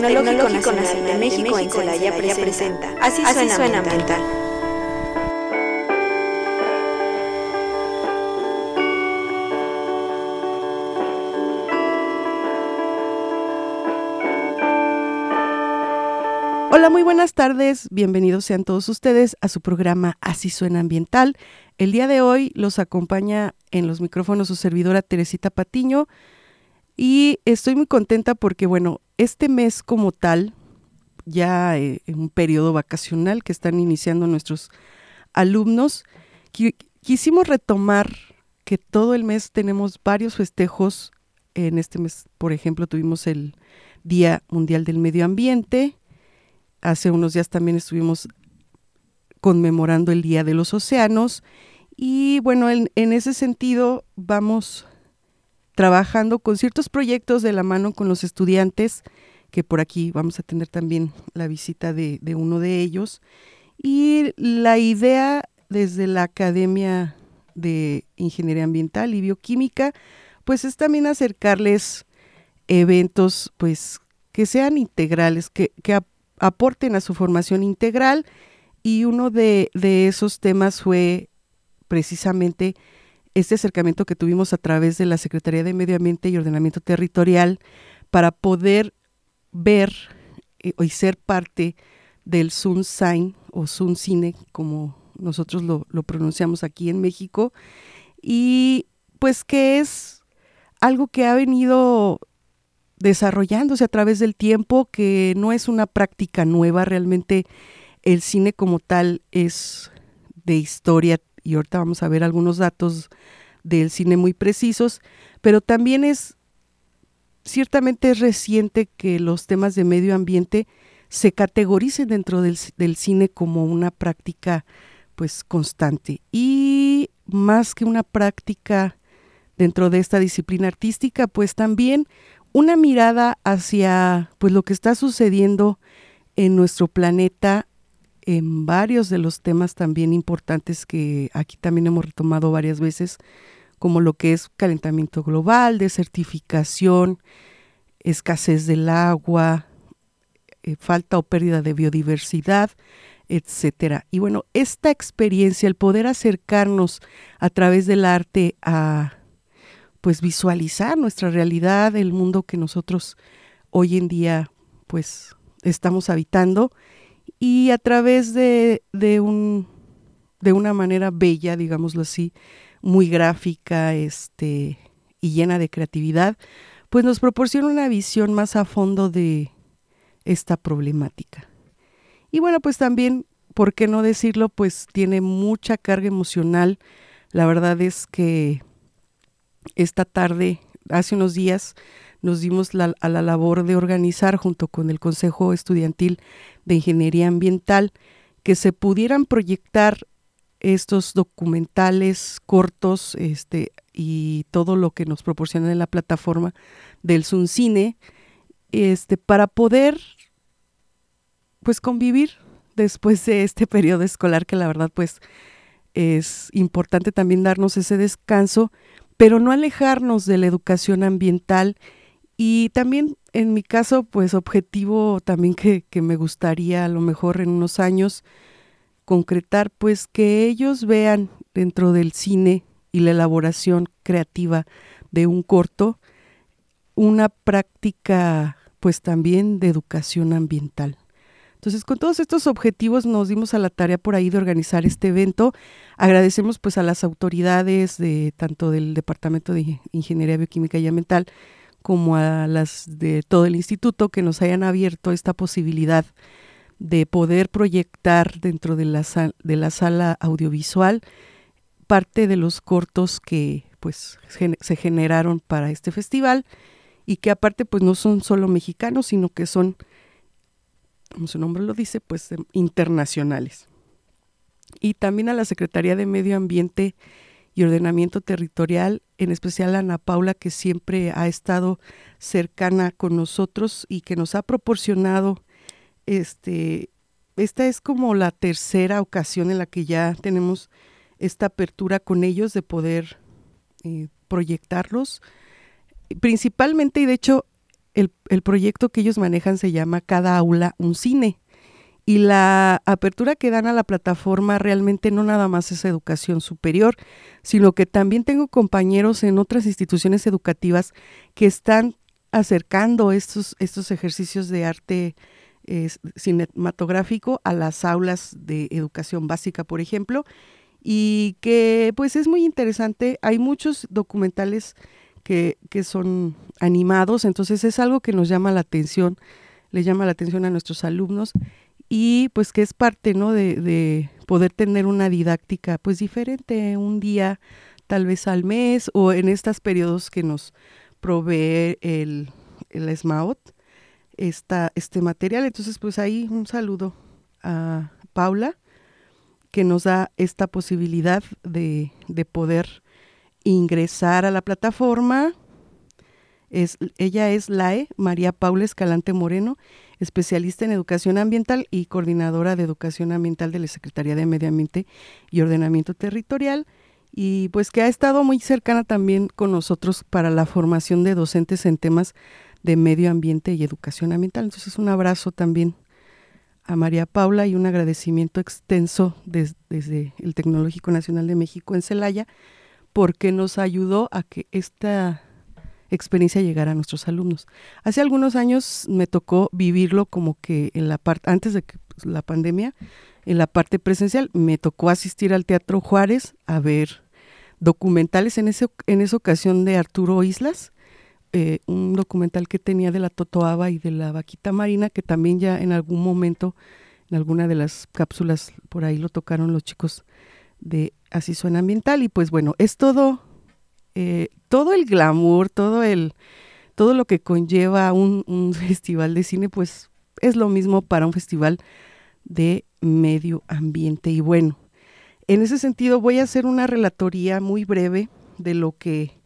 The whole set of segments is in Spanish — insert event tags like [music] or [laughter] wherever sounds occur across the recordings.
del Tecnológico Nacional de México en Celaya presenta Así suena ambiental. Hola, muy buenas tardes. Bienvenidos sean todos ustedes a su programa Así suena ambiental. El día de hoy los acompaña en los micrófonos su servidora Teresita Patiño y estoy muy contenta porque, bueno, este mes como tal, ya eh, en un periodo vacacional que están iniciando nuestros alumnos, quisimos retomar que todo el mes tenemos varios festejos. En este mes, por ejemplo, tuvimos el Día Mundial del Medio Ambiente. Hace unos días también estuvimos conmemorando el Día de los Océanos. Y bueno, en, en ese sentido vamos trabajando con ciertos proyectos de la mano con los estudiantes, que por aquí vamos a tener también la visita de, uno de ellos. Y la idea desde la Academia de Ingeniería Ambiental y Bioquímica, pues es también acercarles eventos pues que sean integrales, que, aporten a su formación integral y uno de, de esos temas fue precisamente este acercamiento que tuvimos a través de la Secretaría de Medio Ambiente y Ordenamiento Territorial para poder ver eh, y ser parte del Sun Sign o Sun Cine, como nosotros lo, lo pronunciamos aquí en México, y pues que es algo que ha venido desarrollándose a través del tiempo, que no es una práctica nueva, realmente el cine como tal es de historia y ahorita vamos a ver algunos datos del cine muy precisos, pero también es ciertamente es reciente que los temas de medio ambiente se categoricen dentro del, del, cine como una práctica pues constante. Y más que una práctica dentro de esta disciplina artística pues también una mirada hacia pues lo que está sucediendo en nuestro planeta en varios de los temas también importantes que aquí también hemos retomado varias veces, como lo que es calentamiento global, desertificación, escasez del agua, eh, falta o pérdida de biodiversidad, etcétera. Y bueno, esta experiencia, el poder acercarnos a través del arte a pues visualizar nuestra realidad, el mundo que nosotros hoy en día pues estamos habitando, y a través de, de, un, de una manera bella, digámoslo así, muy gráfica este, y llena de creatividad, pues nos proporciona una visión más a fondo de esta problemática. Y bueno, pues también, ¿por qué no decirlo? Pues tiene mucha carga emocional. La verdad es que esta tarde, hace unos días, nos dimos a la labor de organizar junto con el Consejo Estudiantil de Ingeniería Ambiental que se pudieran proyectar estos documentales cortos este, y todo lo que nos proporciona en la plataforma del Cine este, para poder pues convivir después de este [laughs] periodo escolar que la verdad pues es importante también darnos ese descanso, pero no alejarnos de la educación ambiental y también en mi caso, pues objetivo también que, me gustaría a lo mejor en unos años concretar, pues que ellos vean dentro del cine y la elaboración creativa de un corto una práctica pues también de educación ambiental. Entonces, con todos estos objetivos nos dimos a la tarea por ahí de organizar este evento. Agradecemos pues a las autoridades de tanto del Departamento de Ingeniería Bioquímica y Ambiental como a las de todo el instituto que nos hayan abierto esta posibilidad de poder proyectar dentro de la, de la sala audiovisual parte de los cortos que pues se generaron para este festival y que aparte pues no son solo mexicanos sino que son como su nombre lo dice pues internacionales. Y también a la Secretaría de Medio Ambiente y Ordenamiento Territorial, en especial Ana Paula, que siempre ha estado cercana con nosotros y que nos ha proporcionado este esta es como la tercera ocasión en la que ya tenemos esta apertura con ellos de poder eh, proyectarlos. Principalmente, y de hecho, el, el proyecto que ellos manejan se llama Cada aula un cine. Y la apertura que dan a la plataforma realmente no nada más es educación superior, sino que también tengo compañeros en otras instituciones educativas que están acercando estos, estos ejercicios de arte cinematográfico a las aulas de educación básica, por ejemplo, y que pues es muy interesante. Hay muchos documentales que, que son animados, entonces es algo que nos llama la atención, le llama la atención a nuestros alumnos y pues que es parte ¿no? de, de poder tener una didáctica pues diferente, un día tal vez al mes o en estos periodos que nos provee el, el SMAUT esta, este material. Entonces, pues ahí un saludo a Paula, que nos da esta posibilidad de, de poder ingresar a la plataforma. Es, ella es LAE, María Paula Escalante Moreno, especialista en educación ambiental y coordinadora de educación ambiental de la Secretaría de Medio Ambiente y Ordenamiento Territorial, y pues que ha estado muy cercana también con nosotros para la formación de docentes en temas de medio ambiente y educación ambiental. Entonces un abrazo también a María Paula y un agradecimiento extenso desde el Tecnológico Nacional de México en Celaya, porque nos ayudó a que esta experiencia llegara a nuestros alumnos. Hace algunos años me tocó vivirlo como que en la parte, antes de la pandemia, en la parte presencial, me tocó asistir al Teatro Juárez a ver documentales en, ese, en esa ocasión de Arturo Islas, eh, un documental que tenía de la totoaba y de la vaquita marina, que también ya en algún momento, en alguna de las cápsulas, por ahí lo tocaron los chicos de Así Suena Ambiental. Y pues bueno, es todo, eh, todo el glamour, todo el, todo lo que conlleva un, un [laughs] festival de cine, pues es lo mismo para un festival de medio ambiente. Y bueno, en ese sentido voy a hacer una relatoría muy breve de lo que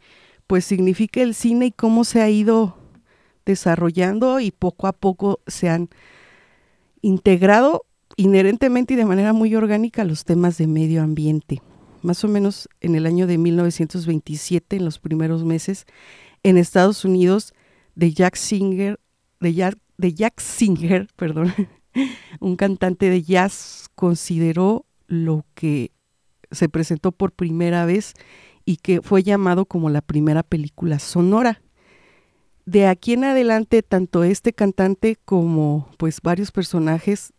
pues significa el cine y cómo se ha ido desarrollando y poco a poco se han integrado inherentemente y de manera muy orgánica los temas de medio ambiente. Más o menos en el año de 1927, en los primeros meses, en Estados Unidos, de Jack Singer, de Jack, de Jack Singer, [laughs] perdón, un cantante de jazz consideró lo que se presentó por primera vez y que fue llamado como la primera película sonora. De aquí en adelante, tanto este cantante como pues varios personajes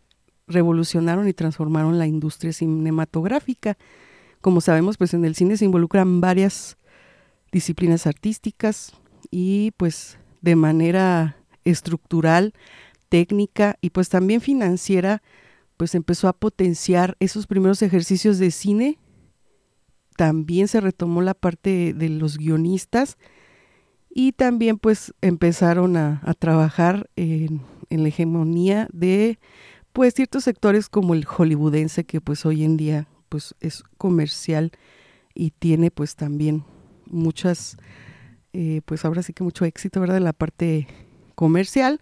revolucionaron y transformaron la industria cinematográfica. Como sabemos, pues en el cine se involucran varias disciplinas artísticas y pues de manera estructural, técnica y pues también financiera, pues empezó a potenciar esos primeros ejercicios de cine. También se retomó la parte de los guionistas y también pues empezaron a, trabajar en, la hegemonía de pues ciertos sectores como el hollywoodense que pues hoy en día pues es comercial y tiene pues también muchas eh, pues ahora sí que mucho éxito verdad en la parte comercial.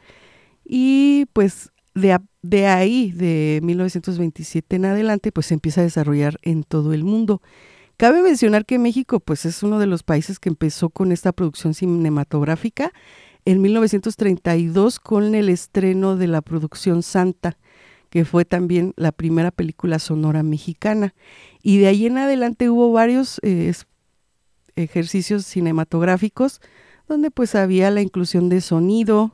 Y pues de, de ahí de 1927 en adelante pues se empieza a desarrollar en todo el mundo. Cabe mencionar que México pues es uno de los países que empezó con esta producción cinematográfica en 1932 con el estreno de la producción Santa, que fue también la primera película sonora mexicana. Y de ahí en adelante hubo varios eh, ejercicios cinematográficos donde pues había la inclusión de sonido,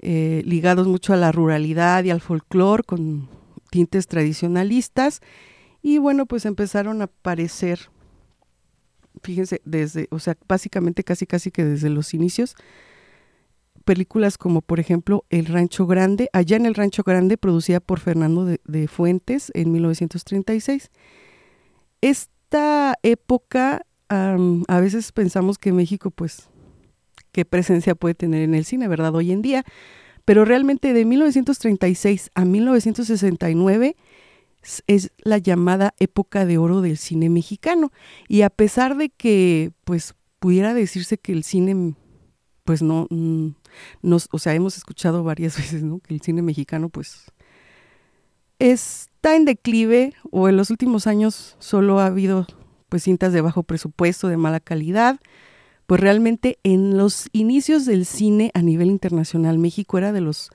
eh, ligados mucho a la ruralidad y al folclore con tintes tradicionalistas y bueno, pues empezaron a aparecer, fíjense, desde, o sea, básicamente casi casi que desde los inicios, películas como por ejemplo El Rancho Grande, allá en El Rancho Grande, producida por Fernando de, Fuentes en 1936. Esta época, a veces pensamos que México, pues, qué presencia puede tener en el cine, ¿verdad? Hoy en día, pero realmente de 1936 a 1969 es la llamada época de oro del cine mexicano. Y a pesar de que, pues, pudiera decirse que el cine, pues no, mm, nos, o sea, hemos escuchado varias [laughs] veces. Que el cine mexicano, pues, está en declive o en los últimos años solo ha habido, pues, cintas de bajo presupuesto, de mala calidad, pues realmente en los inicios del cine a nivel internacional, México era de los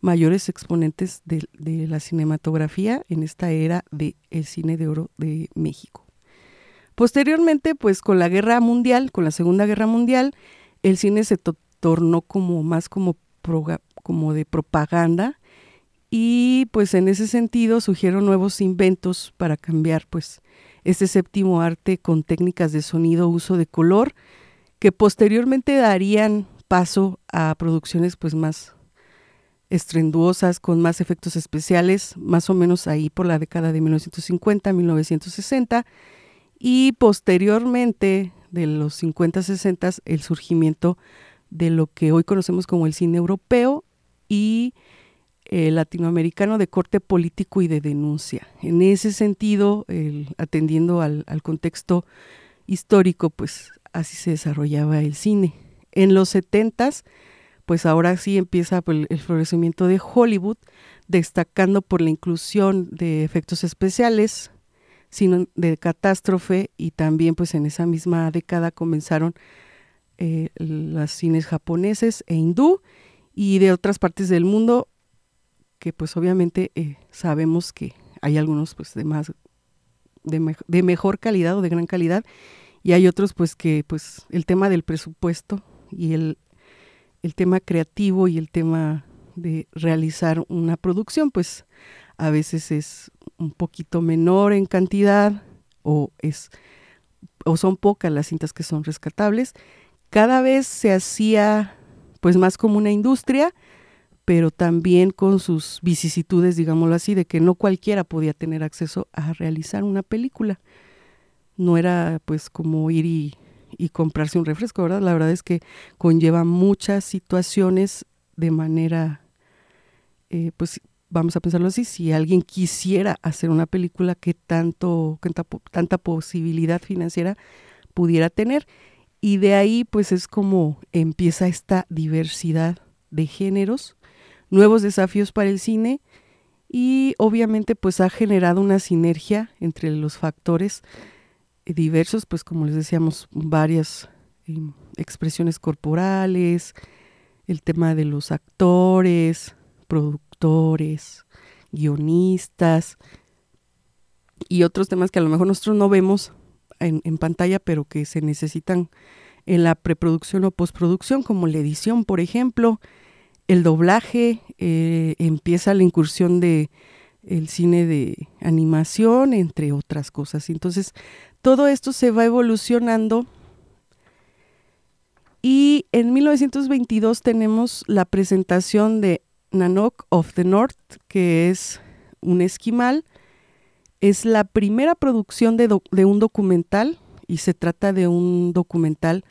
mayores exponentes de, la cinematografía en esta era del cine de oro de México. Posteriormente, pues con la guerra mundial, con la Segunda Guerra Mundial, el cine se tornó como más como, como de propaganda. Y pues en ese sentido surgieron nuevos inventos para cambiar pues este séptimo arte con técnicas de sonido, uso de color, que posteriormente darían paso a producciones pues más estrenduosas, con más efectos especiales, más o menos ahí por la década de 1950, 1960, y posteriormente de los 50, 60, el surgimiento de lo que hoy conocemos como el cine europeo y eh, latinoamericano de corte político y de denuncia. En ese sentido, atendiendo al, contexto histórico, pues así se desarrollaba el cine. En los setentas, pues ahora sí empieza pues, el florecimiento de Hollywood, destacando por la inclusión de efectos especiales, sino de catástrofe y también pues en esa misma década comenzaron eh, los cines japoneses e hindú y de otras partes del mundo que pues obviamente eh, sabemos que hay algunos pues de más de, de, mejor calidad o de gran calidad y hay otros pues que pues el tema del presupuesto y el, el tema creativo y el tema de realizar una producción pues a veces es un poquito menor en cantidad o es o son pocas las cintas que son rescatables cada vez se hacía pues más como una industria pero también con sus vicisitudes, digámoslo así, de que no cualquiera podía tener acceso a realizar una película. No era pues como ir y, comprarse un refresco, ¿verdad? La verdad es que conlleva muchas situaciones de manera, eh, pues vamos a pensarlo así, si alguien quisiera hacer una película, que tanto, tanta, tanta posibilidad financiera pudiera tener. Y de ahí pues es como empieza esta diversidad de géneros nuevos desafíos para el cine y obviamente pues ha generado una sinergia entre los factores diversos, pues como les decíamos, varias em, expresiones corporales, el tema de los actores, productores, guionistas y otros temas que a lo mejor nosotros no vemos en, pantalla, pero que se necesitan en la preproducción o postproducción, como la edición, por ejemplo, el doblaje, eh, empieza la incursión de el cine de animación, entre otras cosas. Entonces, todo esto se va evolucionando y en 1922 tenemos la presentación de Nanook of the North, que es un esquimal. Es la primera producción de, un documental y se trata de un documental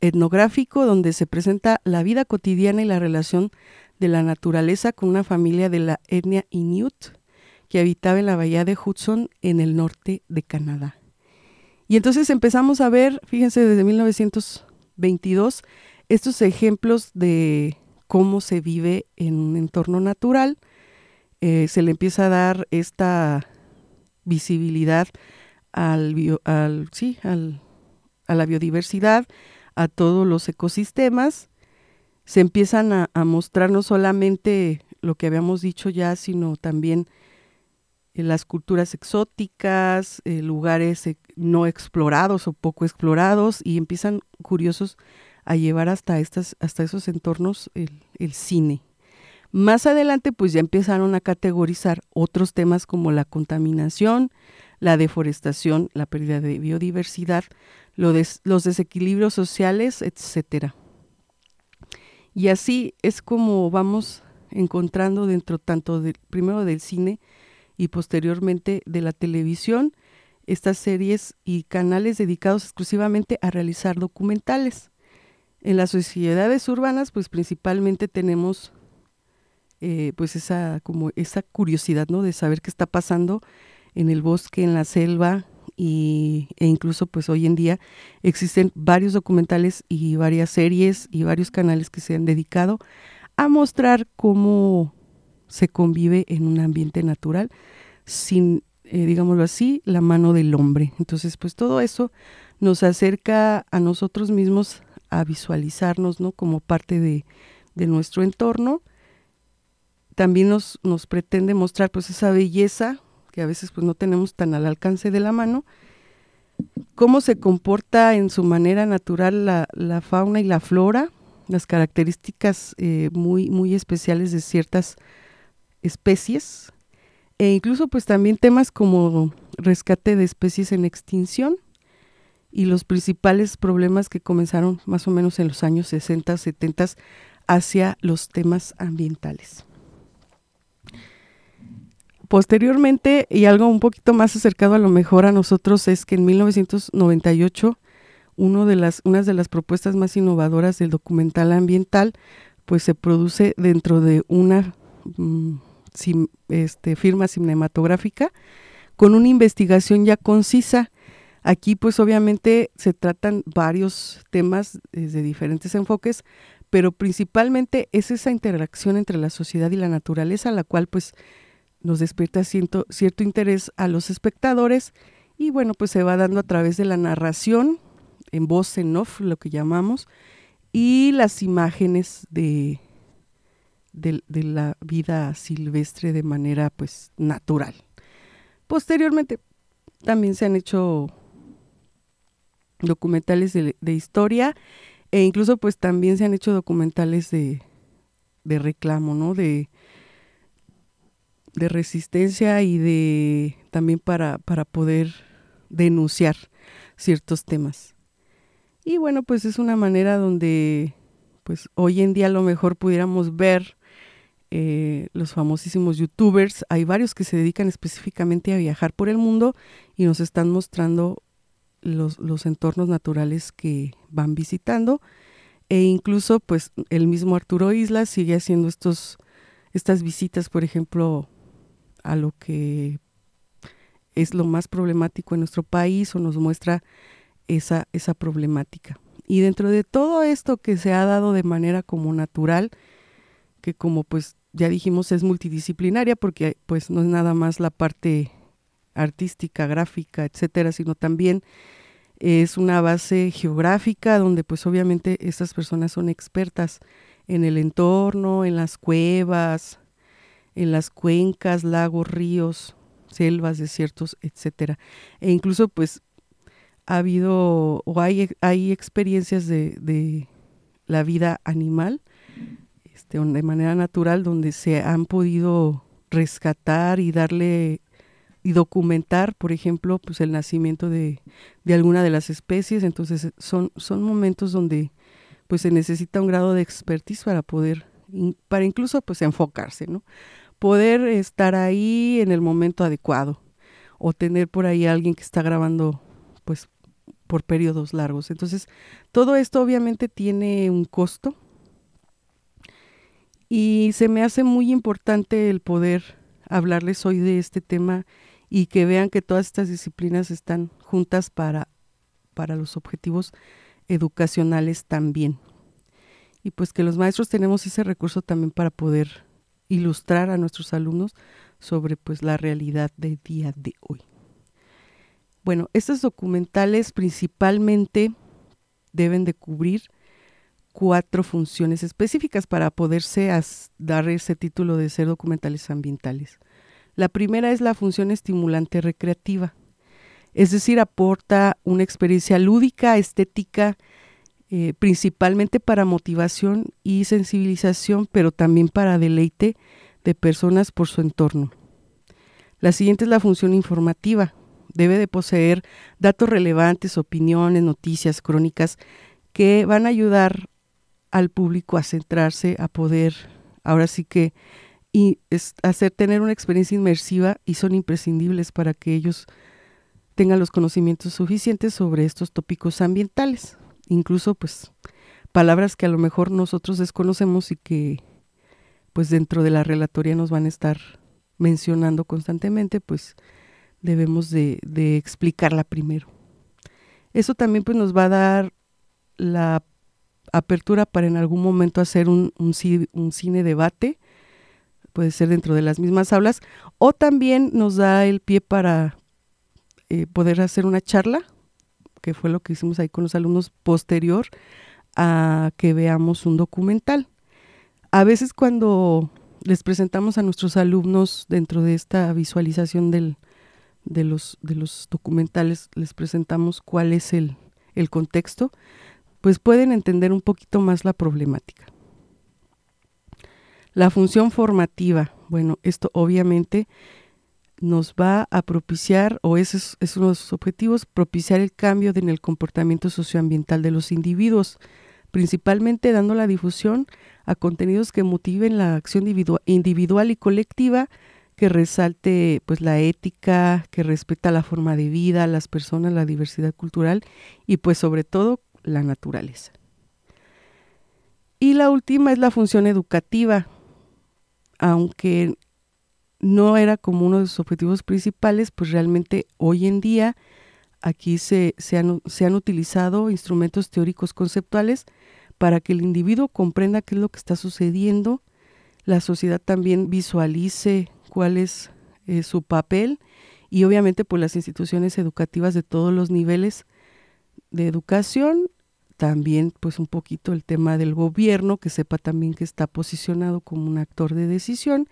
etnográfico donde se presenta la vida cotidiana y la relación de la naturaleza con una familia de la etnia Inuit que habitaba en la bahía de Hudson en el norte de Canadá. Y entonces empezamos a ver, fíjense, desde 1922, estos ejemplos de cómo se vive en un entorno natural. Eh, se le empieza a dar esta visibilidad al, al, sí, al, a la biodiversidad, a todos los ecosistemas, se empiezan a, mostrar no solamente lo que habíamos dicho ya, sino también eh, las culturas exóticas, eh, lugares no explorados o poco explorados, y empiezan curiosos a llevar hasta, estas, hasta esos entornos el cine. Más adelante, pues ya empezaron a categorizar otros temas como la contaminación, la deforestación, la pérdida de biodiversidad, los desequilibrios sociales, etcétera. Y así es como vamos encontrando dentro tanto primero del cine y posteriormente de la televisión estas series y canales dedicados exclusivamente a realizar documentales. En las sociedades urbanas, pues principalmente tenemos eh, pues esa como esa curiosidad, ¿no? De saber qué está pasando en el bosque, en la selva, y, e incluso pues hoy en día existen varios documentales y varias series y varios canales que se han dedicado a mostrar cómo se convive en un ambiente natural sin, eh, digámoslo así, la mano del hombre. Entonces pues todo eso nos acerca a nosotros mismos a visualizarnos ¿no? como parte de, de nuestro entorno. También nos, nos pretende mostrar pues esa belleza que a veces pues no tenemos tan al alcance de la mano, cómo se comporta en su manera natural la, la fauna y la flora, las características eh, muy, muy especiales de ciertas especies, e incluso pues también temas como rescate de especies en extinción y los principales problemas que comenzaron más o menos en los años 60, 70 hacia los temas ambientales. Posteriormente, y algo un poquito más acercado a lo mejor a nosotros, es que en 1998 uno de las, una de las propuestas más innovadoras del documental ambiental, pues se produce dentro de una mm, este, firma cinematográfica con una investigación ya concisa. Aquí pues obviamente se tratan varios temas desde diferentes enfoques, pero principalmente es esa interacción entre la sociedad y la naturaleza, la cual pues nos despierta cierto, cierto interés a los espectadores y bueno, pues se va dando a través de la narración, en voz en off, lo que llamamos, y las imágenes de, de, la vida silvestre de manera pues natural. Posteriormente también se han hecho documentales de, de, historia e incluso pues también se han hecho documentales de, de reclamo, ¿no? De, de resistencia y de también para, para poder denunciar ciertos temas. Y bueno, pues es una manera donde pues hoy en día lo mejor pudiéramos ver eh, los famosísimos youtubers, hay varios que se dedican específicamente a viajar por el mundo y nos están mostrando los, los entornos naturales que van visitando e incluso pues el mismo Arturo Islas sigue haciendo estos estas visitas, por ejemplo, a lo que es lo más problemático en nuestro país o nos muestra esa, esa problemática. Y dentro de todo esto que se ha dado de manera como natural, que como pues ya dijimos es multidisciplinaria porque pues no es nada más la parte artística, gráfica, etcétera, sino también es una base geográfica donde pues obviamente estas personas son expertas en el entorno, en las cuevas, en las cuencas, lagos, ríos, selvas, desiertos, etcétera. E incluso pues ha habido o hay, hay experiencias de, de la vida animal este, de manera natural donde se han podido rescatar y darle y documentar, por ejemplo, pues el nacimiento de, de alguna de las especies. Entonces son, son momentos donde pues se necesita un grado de expertise para poder, para incluso pues enfocarse, ¿no? Poder estar ahí en el momento adecuado o tener por ahí a alguien que está grabando pues por periodos largos. Entonces, todo esto obviamente tiene un costo y se me hace muy importante el poder hablarles hoy de este tema y que vean que todas estas disciplinas están juntas para, para los objetivos educacionales también. Y pues que los maestros tenemos ese recurso también para poder ilustrar a nuestros alumnos sobre pues la realidad del día de hoy. Bueno, estos documentales principalmente deben de cubrir cuatro funciones específicas para poderse dar ese título de ser documentales ambientales. La primera es la función estimulante recreativa, es decir, aporta una experiencia lúdica, estética, eh, principalmente para motivación y sensibilización, pero también para deleite de personas por su entorno. La siguiente es la función informativa. Debe de poseer datos relevantes, opiniones, noticias, crónicas que van a ayudar al público a centrarse, a poder, ahora sí que, hacer tener una experiencia inmersiva y son imprescindibles para que ellos tengan los conocimientos suficientes sobre estos tópicos ambientales incluso pues palabras que a lo mejor nosotros desconocemos y que pues dentro de la relatoría nos van a estar mencionando constantemente, pues debemos de, explicarla primero. Eso también pues nos va a dar la apertura para en algún momento hacer un, un, cine debate, puede ser dentro de las mismas aulas, o también nos da el pie para eh, poder hacer una charla que fue lo que hicimos ahí con los alumnos posterior a que veamos un documental. A veces cuando les presentamos a nuestros alumnos dentro de esta visualización del, de, los, de los documentales, les presentamos cuál es el, el contexto, pues pueden entender un poquito más la problemática. La función formativa, bueno, esto obviamente nos va a propiciar, o ese es, uno de sus objetivos, propiciar el cambio en el comportamiento socioambiental de los individuos, principalmente dando la difusión a contenidos que motiven la acción individual y colectiva, que resalte pues la ética, que respeta la forma de vida, las personas, la diversidad cultural y pues sobre todo la naturaleza. Y la última es la función educativa, aunque no era como uno de sus objetivos principales, pues realmente hoy en día aquí se, se, han, se han utilizado instrumentos teóricos conceptuales para que el individuo comprenda qué es lo que está sucediendo, la sociedad también visualice cuál es eh, su papel y obviamente pues las instituciones educativas de todos los niveles de educación, también pues un poquito el tema del gobierno, que sepa también que está posicionado como un actor de decisión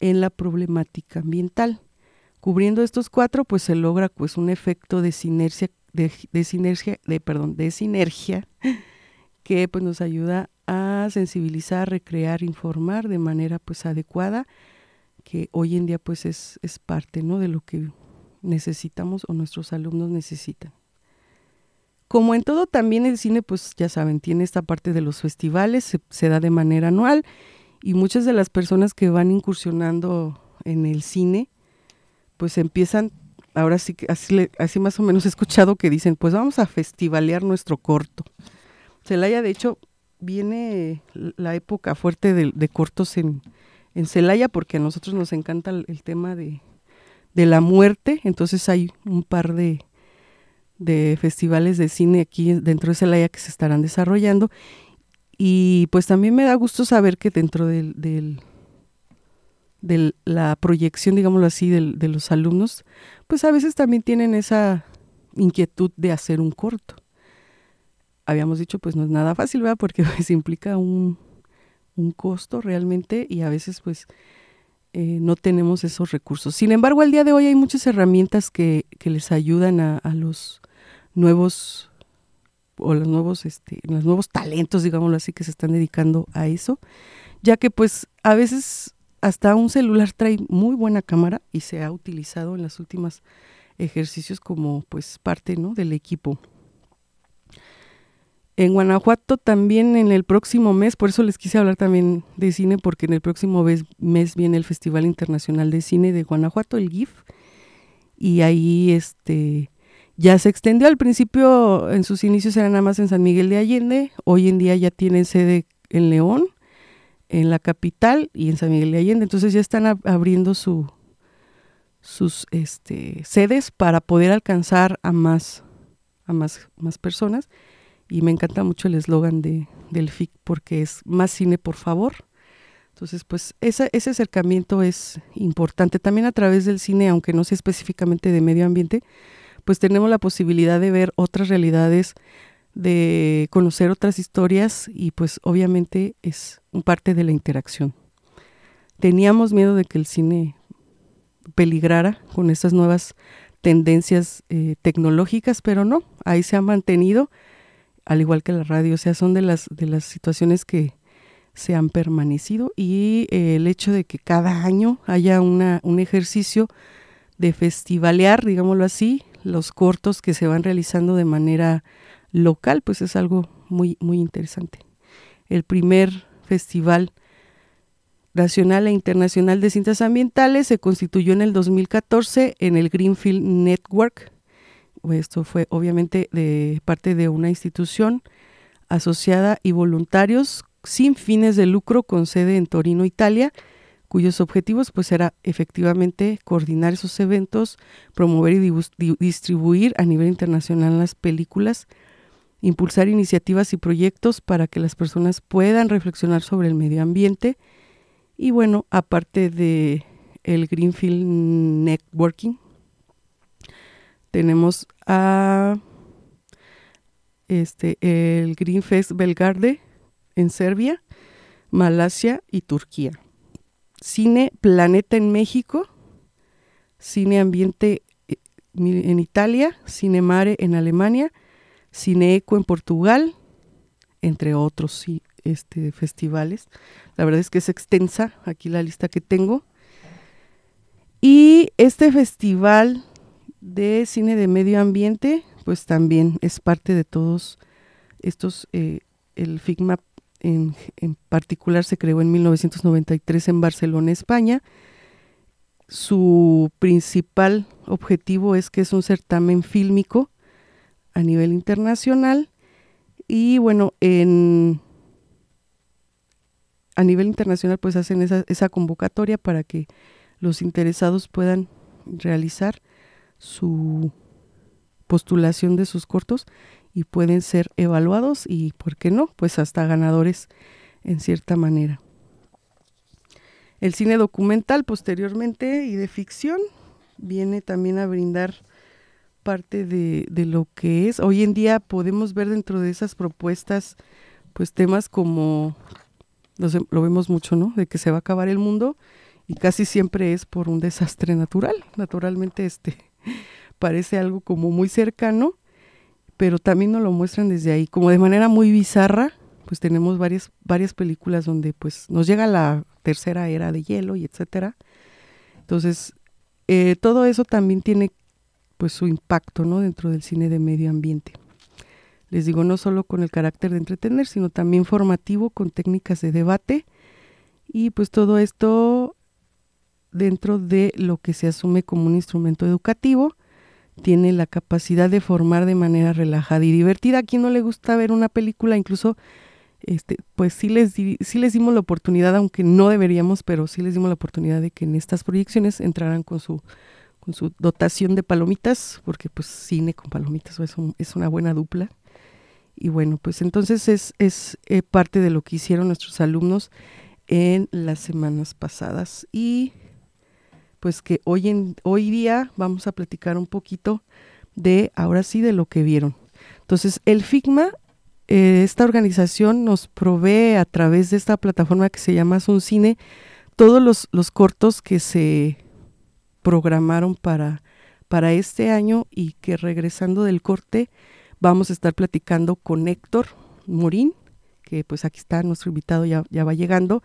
en la problemática ambiental. Cubriendo estos cuatro, pues se logra pues un efecto de sinergia, de, sinergia, de perdón, de sinergia, [laughs] que pues nos ayuda a sensibilizar, recrear, informar de manera pues adecuada, que hoy en día pues es, es parte ¿no? de lo que necesitamos o nuestros alumnos necesitan. Como en todo, también el cine, pues ya saben, tiene esta parte de los festivales, se, se da de manera anual y muchas de las personas que van incursionando en el cine, pues empiezan, ahora sí así, así más o menos he escuchado que dicen, pues vamos a festivalear nuestro corto. Celaya, de hecho, viene la época fuerte de, cortos en, en Celaya porque a nosotros nos encanta el, tema de, de, la muerte, entonces hay un par de, de festivales de cine aquí dentro de Celaya que se estarán desarrollando y pues también me da gusto saber que dentro del, del de la proyección, digámoslo así, de los alumnos, pues a veces también tienen esa inquietud de hacer un corto. Habíamos dicho, pues no es nada fácil, ¿verdad? Porque [laughs] pues implica un, un costo realmente y a veces pues eh, no tenemos esos recursos. Sin embargo, al día de hoy hay muchas herramientas que, que les ayudan a, a los nuevos o los nuevos, este, los nuevos talentos, digámoslo así, que se están dedicando a eso, ya que pues a veces hasta un celular trae muy buena cámara y se ha utilizado en los últimos ejercicios como pues parte ¿no? del equipo. En Guanajuato también en el próximo mes, por eso les quise hablar también de cine, porque en el próximo mes, mes viene el Festival Internacional de Cine de Guanajuato, el GIF, y ahí este ya se extendió. Al principio, en sus inicios era nada más en San Miguel de Allende, hoy en día ya tienen sede en León, en la capital y en San Miguel de Allende, entonces ya están abriendo su, sus este, sedes para poder alcanzar a más, más, personas. Y me encanta mucho el eslogan de, del FIC porque es más cine por favor. Entonces, pues ese, ese acercamiento es importante. También a través del cine, aunque no sea específicamente de medio ambiente, pues tenemos la posibilidad de ver otras realidades, de conocer otras historias y pues obviamente es un parte de la interacción. Teníamos miedo de que el cine peligrara con estas nuevas tendencias eh, tecnológicas, pero no, ahí se ha mantenido, al igual que la radio, o sea, son de las, de las situaciones que se han permanecido y eh, el hecho de que cada año haya una, un ejercicio de festivalear, digámoslo así, los cortos que se van realizando de manera local, pues es algo muy, muy interesante. El primer festival nacional e internacional de cintas ambientales se constituyó en el 2014 en el Greenfield Network. Esto fue obviamente de parte de una institución asociada y voluntarios sin fines de lucro con sede en Torino, Italia, cuyos objetivos pues era efectivamente coordinar esos eventos, promover y distribuir a nivel internacional las películas, impulsar iniciativas y proyectos para que las personas puedan reflexionar sobre el medio ambiente y bueno, aparte de el Greenfield Networking, tenemos a este, el Green Fest Belgarde en Serbia, Malasia y Turquía. Cine Planeta en México, Cine Ambiente eh, en Italia, Cine Mare en Alemania, Cine Eco en Portugal, entre otros este, festivales. La verdad es que es extensa aquí la lista que tengo. Y este festival de cine de medio ambiente, pues también es parte de todos estos, eh, el FIGMA en, en, particular se creó en 1993 en Barcelona, España. Su principal objetivo es que es un certamen fílmico a nivel internacional y bueno, en, a nivel internacional pues hacen esa, esa convocatoria para que los interesados puedan realizar su postulación de sus cortos y pueden ser evaluados y, ¿por qué no? Pues hasta ganadores en cierta manera. El cine documental posteriormente y de ficción viene también a brindar parte de, de, lo que es. Hoy en día podemos ver dentro de esas propuestas pues temas como, lo vemos mucho, ¿no? De que se va a acabar el mundo y casi siempre es por un desastre natural. Naturalmente este [laughs] parece algo como muy cercano, pero también nos lo muestran desde ahí, como de manera muy bizarra, pues tenemos varias, varias películas donde pues nos llega la tercera era de hielo y etcétera. Entonces, eh, todo eso también tiene pues su impacto, ¿no? Dentro del cine de medio ambiente. Les digo, no solo con el carácter de entretener, sino también formativo, con técnicas de debate. Y pues todo esto dentro de lo que se asume como un instrumento educativo, tiene la capacidad de formar de manera relajada y divertida. A quien no le gusta ver una película, incluso, este, pues sí les, sí les dimos la oportunidad, aunque no deberíamos, pero sí les dimos la oportunidad de que en estas proyecciones entraran con su, con su dotación de palomitas, porque pues cine con palomitas es, es una buena dupla. Y bueno, pues entonces es, es eh, parte de lo que hicieron nuestros alumnos en las semanas pasadas. Y pues que hoy, en, hoy día vamos a platicar un poquito de, ahora sí, de lo que vieron. Entonces, el FIGMA, eh, esta organización nos provee a través de esta plataforma que se llama Sun Cine todos los, los cortos que se programaron para, para este año y que regresando del corte vamos a estar platicando con Héctor Morín, que pues aquí está nuestro invitado, ya, ya va llegando,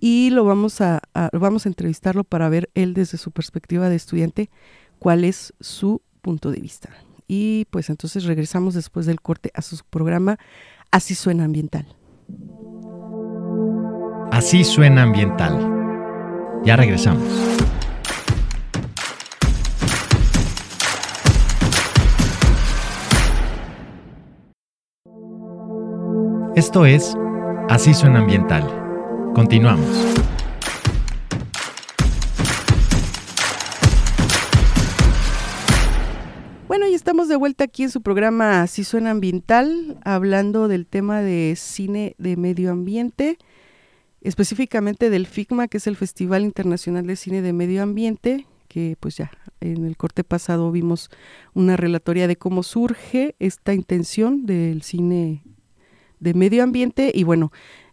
y lo vamos a, vamos a entrevistarlo para ver él desde su perspectiva de estudiante cuál es su punto de vista. Y pues entonces regresamos después del corte a su programa Así suena ambiental. Así suena ambiental. Ya regresamos. Esto es Así suena ambiental Continuamos. Bueno, y estamos de vuelta aquí en su programa Si Suena Ambiental, hablando del tema de cine de medio ambiente, específicamente del FICMA, que es el Festival Internacional de Cine de Medio Ambiente, que pues ya en el corte pasado vimos una relatoria de cómo surge esta intención del cine de medio ambiente y bueno,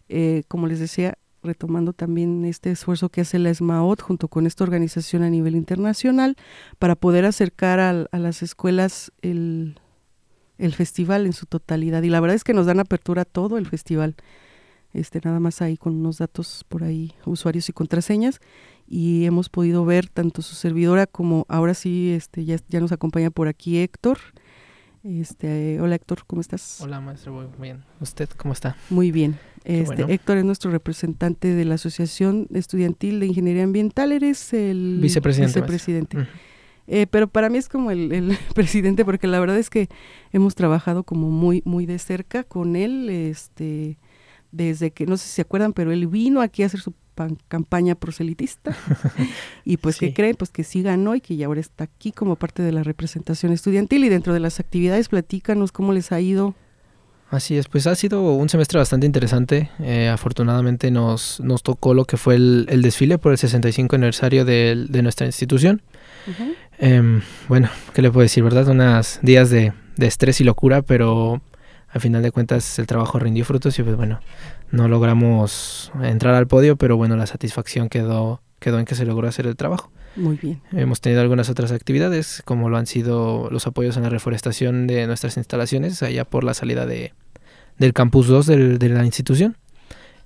eh, como les decía, retomando también este esfuerzo que hace la ESMAOT junto con esta organización a nivel internacional para poder acercar a, las escuelas el, festival en su totalidad. Y la verdad es que nos dan apertura a todo el festival, este, nada más ahí con unos datos por ahí, usuarios y contraseñas, y hemos podido ver tanto su servidora como ahora sí este, ya, ya nos acompaña por aquí Héctor, este, hola Héctor, ¿cómo estás? Hola maestro, muy bien. ¿Usted cómo está? Muy bien. Este, Héctor es nuestro representante de la Asociación Estudiantil de Ingeniería Ambiental. Eres el vicepresidente. vicepresidente. Eh, pero para mí es como el, [laughs] presidente porque la verdad es que hemos trabajado como muy muy de cerca con él, este, desde que no sé si se acuerdan, pero él vino aquí a hacer su campaña proselitista. [laughs] y pues, que creen? Pues que sí ganó y que ya ahora está aquí como parte de la representación estudiantil. Y dentro de las actividades, platícanos cómo les ha ido. Así es, pues ha sido un semestre bastante interesante. Eh, afortunadamente nos, nos tocó lo que fue el, desfile por el 65 aniversario de, de nuestra institución. Em, bueno, ¿qué le puedo decir, verdad? Unos días de, de estrés y locura, pero al final de cuentas el trabajo rindió frutos y pues bueno, no logramos entrar al podio, pero bueno, la satisfacción quedó, quedó en que se logró hacer el trabajo. Muy bien. Hemos tenido algunas otras actividades, como lo han sido los apoyos en la reforestación de nuestras instalaciones, allá por la salida de, del campus 2 de la institución.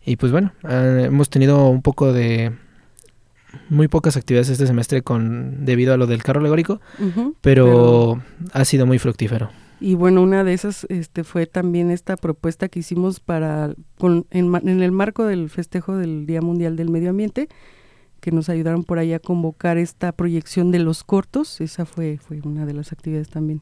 Y pues bueno, eh, hemos tenido un poco de muy pocas actividades este semestre con debido a lo del carro alegórico, pero, ha sido muy fructífero. Y bueno, una de esas este, fue también esta propuesta que hicimos para con, en, en, el marco del festejo del Día Mundial del Medio Ambiente, que nos ayudaron por ahí a convocar esta proyección de los cortos. Esa fue, fue una de las actividades también.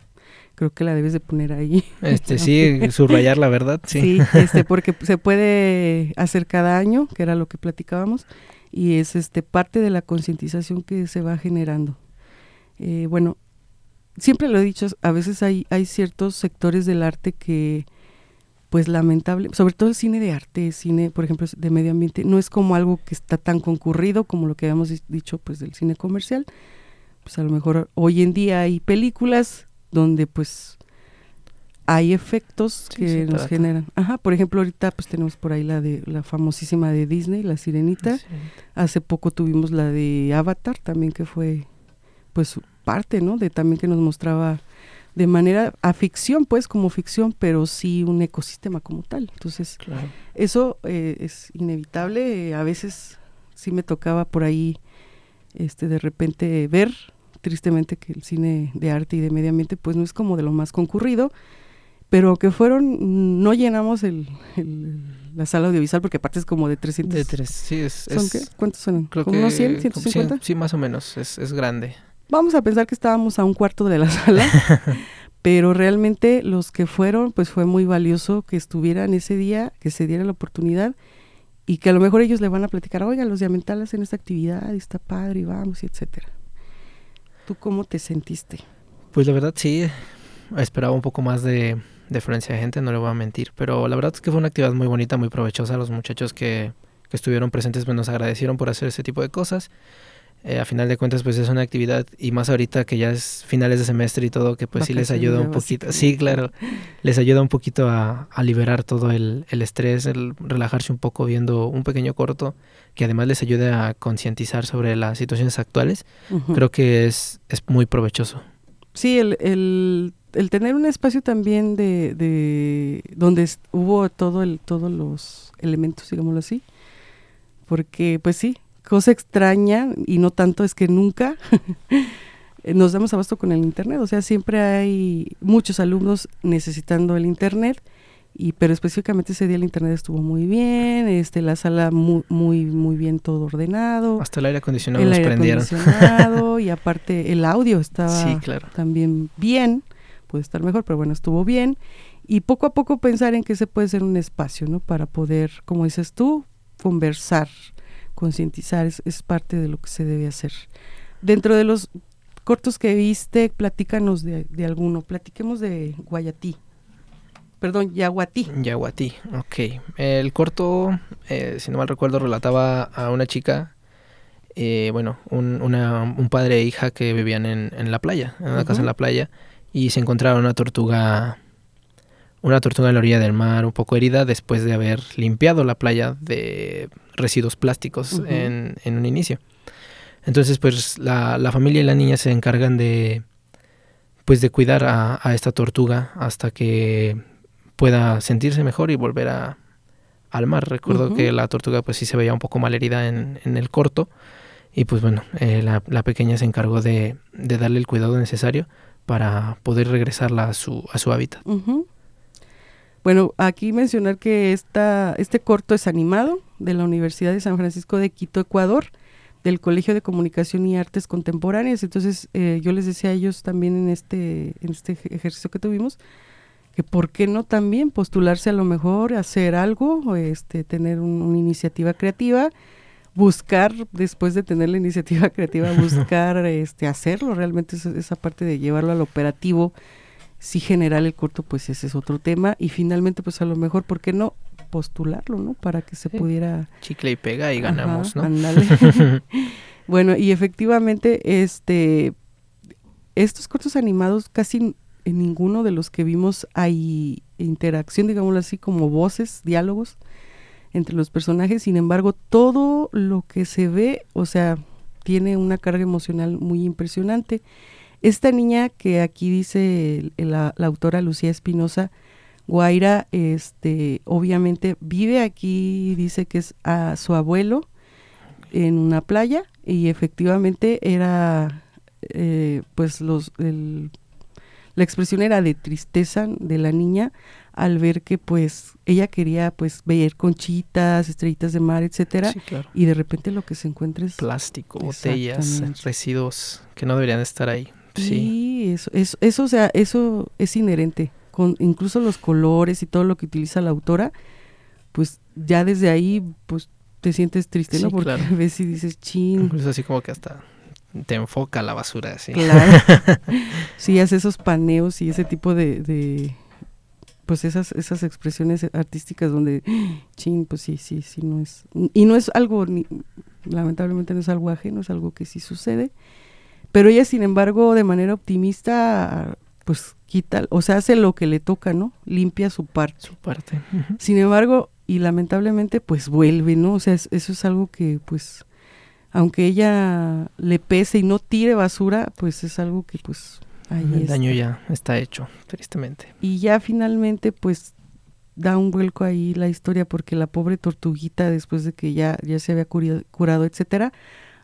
Creo que la debes de poner ahí. [laughs] Este sí, subrayar la verdad, sí. Sí, [laughs] este, porque se puede hacer cada año, que era lo que platicábamos y es este parte de la concientización que se va generando. Eh, bueno, siempre lo he dicho, a veces hay, hay ciertos sectores del arte que, pues lamentable, sobre todo el cine de arte, cine, por ejemplo, de medio ambiente, no es como algo que está tan concurrido como lo que habíamos dicho, pues del cine comercial. Pues a lo mejor hoy en día hay películas donde pues hay efectos que nos generan. Ajá, por ejemplo, ahorita pues tenemos por ahí la de la famosísima de Disney, La Sirenita. Hace poco tuvimos la de Avatar también que fue pues parte, ¿no? De también que nos mostraba de manera a ficción, pues como ficción, pero sí un ecosistema como tal. Entonces, eso eh, es inevitable. a veces sí me tocaba por ahí, este, de repente ver tristemente que el cine de arte y de medio ambiente pues no es como de lo más concurrido pero que fueron, no llenamos el, la sala audiovisual porque aparte es como de 300. De tres, sí, es, ¿Son qué? ¿Cuántos son? Creo ¿Como unos 100, 150? Sí, más o menos, es, es grande. Vamos a pensar que estábamos a un cuarto de la [laughs] sala, pero realmente los que fueron, pues fue muy valioso que estuvieran ese día, que se diera la oportunidad y que a lo mejor ellos le van a platicar, oiga, los diamentales en esta actividad, está padre, y vamos, y etcétera. ¿Tú cómo te sentiste? Pues la verdad sí, esperaba un poco más de, diferencia de gente, no le voy a mentir. Pero la verdad es que fue una actividad muy bonita, muy provechosa. Los muchachos que, que estuvieron presentes pues, nos agradecieron por hacer ese tipo de cosas. Eh, a final de cuentas, pues es una actividad, y más ahorita que ya es finales de semestre y todo, que pues sí les ayuda un poquito. Sí, claro, les ayuda un poquito a, a liberar todo el, el, estrés, el relajarse un poco viendo un pequeño corto, que además les ayude a concientizar sobre las situaciones actuales. Creo que es, es muy provechoso. Sí, el, el el tener un espacio también de, de donde hubo todo el, todos los elementos, digámoslo así, porque pues sí, cosa extraña y no tanto es que nunca [laughs] nos damos abasto con el internet, o sea, siempre hay muchos alumnos necesitando el internet y pero específicamente ese día el internet estuvo muy bien, este la sala muy muy muy bien todo ordenado. Hasta el aire acondicionado el aire prendieron. Acondicionado, [laughs] y aparte el audio estaba también bien puede estar mejor, pero bueno, estuvo bien. Y poco a poco pensar en que se puede ser un espacio, ¿no? Para poder, como dices tú, conversar, concientizar, es, parte de lo que se debe hacer. Dentro de los cortos que viste, platícanos de, alguno, platiquemos de Guayatí. Perdón, Yaguatí. Yaguatí, ok. El corto, eh, si no mal recuerdo, relataba a una chica eh, bueno, un, una, un, padre e hija que vivían en, en la playa, en una casa en la playa, y se encontraba una tortuga una tortuga en la orilla del mar un poco herida después de haber limpiado la playa de residuos plásticos en, en, un inicio. Entonces, pues la, la, familia y la niña se encargan de pues de cuidar a, a esta tortuga hasta que pueda sentirse mejor y volver a, al mar. Recuerdo que la tortuga pues sí se veía un poco mal herida en, en el corto y pues bueno, eh, la, la, pequeña se encargó de, de darle el cuidado necesario para poder regresarla a su, a su hábitat. Bueno, aquí mencionar que esta, este corto es animado de la Universidad de San Francisco de Quito, Ecuador, del Colegio de Comunicación y Artes Contemporáneas. Entonces, eh, yo les decía a ellos también en este, en este ejercicio que tuvimos, que por qué no también postularse a lo mejor, hacer algo, este, tener una iniciativa creativa buscar, después de tener la iniciativa [laughs] creativa, [laughs] buscar este hacerlo, realmente esa, parte de llevarlo al operativo, si generar el corto, pues ese es otro tema, y finalmente, pues a lo mejor, ¿por qué no postularlo, no? Para que se pudiera... Chicle y pega y ganamos, ¿no? [laughs] [laughs] bueno, y efectivamente, este, estos cortos animados casi en ninguno de los que vimos hay interacción, digámoslo así, como voces, diálogos entre los personajes. Sin embargo, todo lo que se ve, o sea, tiene una carga emocional muy impresionante. Esta niña que aquí dice la, autora Lucía Espinosa, Guaira, este, obviamente vive aquí, dice que es a su abuelo en una playa y efectivamente era, eh, pues los, la expresión era de tristeza de la niña al ver que pues ella quería pues ver conchitas, estrellitas de mar, etcétera, y de repente lo que se encuentra es plástico, botellas, residuos que no deberían estar ahí. Sí, eso, eso, eso, o sea, eso es inherente, con incluso los colores y todo lo que utiliza la autora, pues ya desde ahí pues te sientes triste, ¿no? Porque [laughs] ves y dices, chin. Incluso así como que hasta te enfoca la basura, así. Claro. [laughs] sí, hace esos paneos y ese tipo de pues esas, esas expresiones artísticas donde, ching, pues sí, sí, sí, no es, y no es algo, ni, lamentablemente no es algo ajeno, es algo que sí sucede, pero ella, sin embargo, de manera optimista, pues quita, o sea, hace lo que le toca, ¿no? Limpia su parte. Su parte. Sin embargo, y lamentablemente, pues vuelve, ¿no? O sea, eso es algo que, pues, aunque ella le pese y no tire basura, pues es algo que, pues, el daño ya está hecho, tristemente. Y ya finalmente, pues, da un vuelco ahí la historia porque la pobre tortuguita, después de que ya, ya se había curado, etcétera,